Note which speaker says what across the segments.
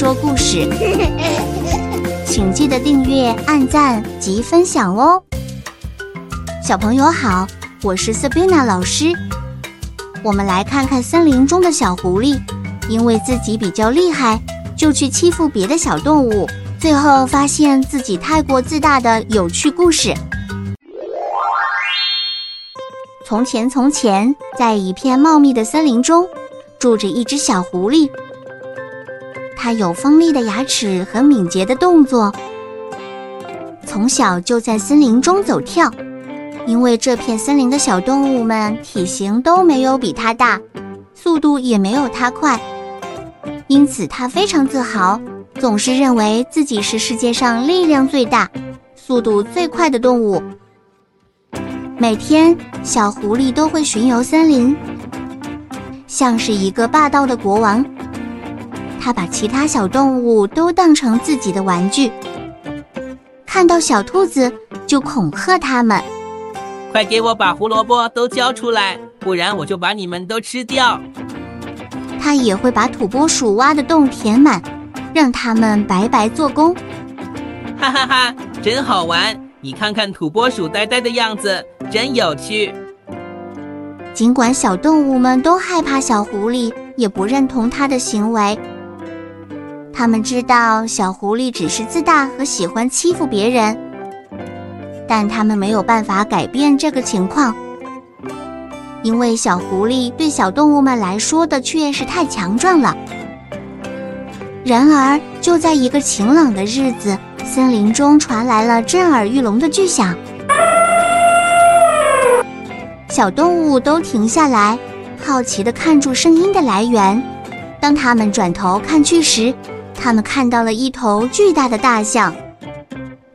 Speaker 1: 说故事，请记得订阅、按赞及分享哦。小朋友好，我是 Sabina 老师。我们来看看森林中的小狐狸，因为自己比较厉害，就去欺负别的小动物，最后发现自己太过自大的有趣故事。从前，从前，在一片茂密的森林中。住着一只小狐狸，它有锋利的牙齿和敏捷的动作，从小就在森林中走跳。因为这片森林的小动物们体型都没有比它大，速度也没有它快，因此它非常自豪，总是认为自己是世界上力量最大、速度最快的动物。每天，小狐狸都会巡游森林。像是一个霸道的国王，他把其他小动物都当成自己的玩具，看到小兔子就恐吓他们：“
Speaker 2: 快给我把胡萝卜都交出来，不然我就把你们都吃掉。”
Speaker 1: 他也会把土拨鼠挖的洞填满，让他们白白做工。
Speaker 2: 哈哈哈，真好玩！你看看土拨鼠呆呆的样子，真有趣。
Speaker 1: 尽管小动物们都害怕小狐狸，也不认同它的行为。他们知道小狐狸只是自大和喜欢欺负别人，但他们没有办法改变这个情况，因为小狐狸对小动物们来说的确是太强壮了。然而，就在一个晴朗的日子，森林中传来了震耳欲聋的巨响。小动物都停下来，好奇地看住声音的来源。当他们转头看去时，他们看到了一头巨大的大象。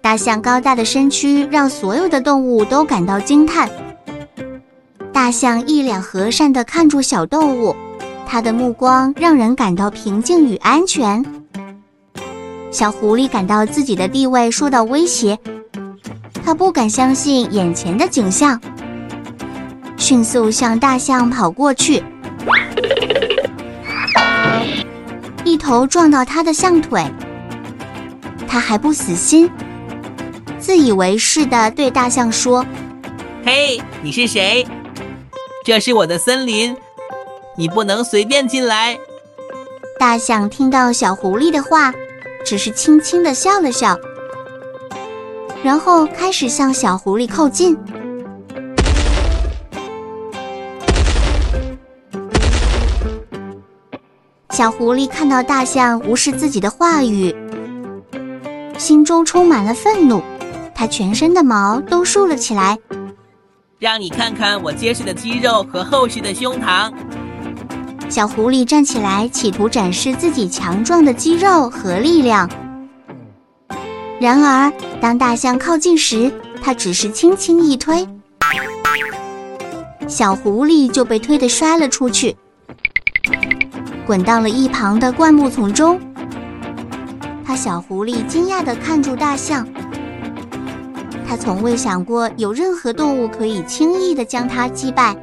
Speaker 1: 大象高大的身躯让所有的动物都感到惊叹。大象一脸和善地看住小动物，它的目光让人感到平静与安全。小狐狸感到自己的地位受到威胁，它不敢相信眼前的景象。迅速向大象跑过去，头撞到他的象腿。他还不死心，自以为是的对大象说：“
Speaker 2: 嘿，你是谁？这是我的森林，你不能随便进来。”
Speaker 1: 大象听到小狐狸的话，只是轻轻的笑了笑，然后开始向小狐狸靠近。小狐狸看到大象无视自己的话语，心中充满了愤怒，它全身的毛都竖了起来。
Speaker 2: 让你看看我结实的肌肉和厚实的胸膛。
Speaker 1: 小狐狸站起来，企图展示自己强壮的肌肉和力量。然而，当大象靠近时，它只是轻轻一推，小狐狸就被推得摔了出去。滚到了一旁的灌木丛中，他小狐狸惊讶地看住大象。他从未想过有任何动物可以轻易地将它击败。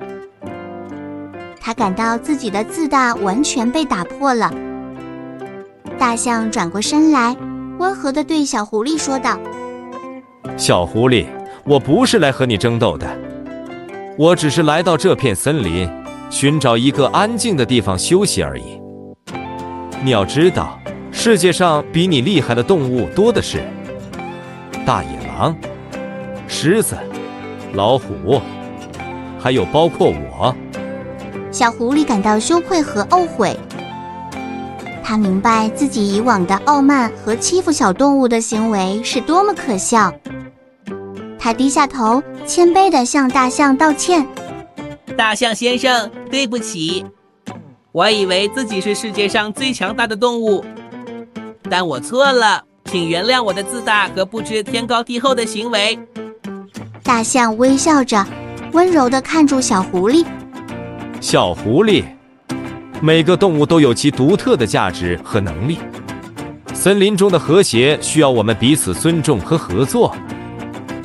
Speaker 1: 他感到自己的自大完全被打破了。大象转过身来，温和地对小狐狸说道：“
Speaker 3: 小狐狸，我不是来和你争斗的，我只是来到这片森林。”寻找一个安静的地方休息而已。你要知道，世界上比你厉害的动物多的是，大野狼、狮子、老虎，还有包括我。
Speaker 1: 小狐狸感到羞愧和懊悔，他明白自己以往的傲慢和欺负小动物的行为是多么可笑。他低下头，谦卑地向大象道歉。
Speaker 2: 大象先生，对不起。我以为自己是世界上最强大的动物，但我错了，请原谅我的自大和不知天高地厚的行为。
Speaker 1: 大象微笑着，温柔地看住小狐狸。
Speaker 3: 小狐狸，每个动物都有其独特的价值和能力。森林中的和谐需要我们彼此尊重和合作。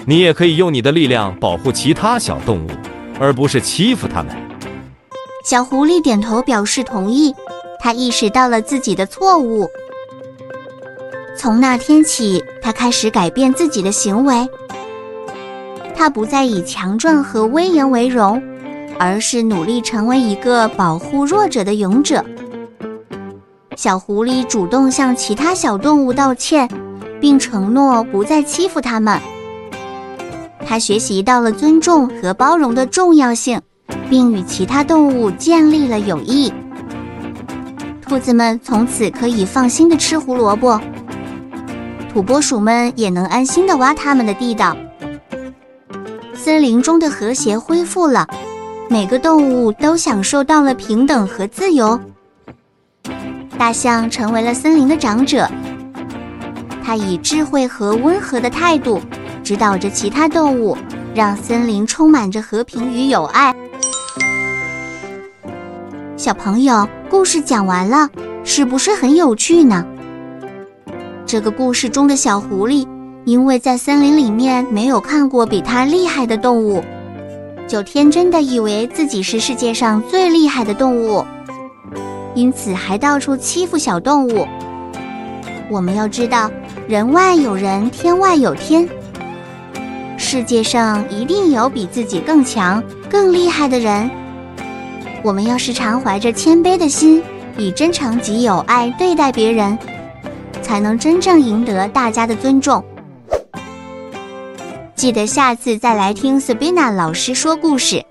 Speaker 3: 你也可以用你的力量保护其他小动物，而不是欺负它们。
Speaker 1: 小狐狸点头表示同意，他意识到了自己的错误。从那天起，他开始改变自己的行为。他不再以强壮和威严为荣，而是努力成为一个保护弱者的勇者。小狐狸主动向其他小动物道歉，并承诺不再欺负它们。他学习到了尊重和包容的重要性，并与其他动物建立了友谊。兔子们从此可以放心的吃胡萝卜，土拨鼠们也能安心的挖他们的地道。森林中的和谐恢复了，每个动物都享受到了平等和自由。大象成为了森林的长者，他以智慧和温和的态度指导着其他动物，让森林充满着和平与友爱。小朋友，故事讲完了，是不是很有趣呢？这个故事中的小狐狸。因为在森林里面没有看过比它厉害的动物，就天真的以为自己是世界上最厉害的动物，因此还到处欺负小动物。我们要知道，人外有人，天外有天，世界上一定有比自己更强、更厉害的人。我们要时常怀着谦卑的心，以真诚及友爱对待别人，才能真正赢得大家的尊重。记得下次再来听 Sabina 老师说故事。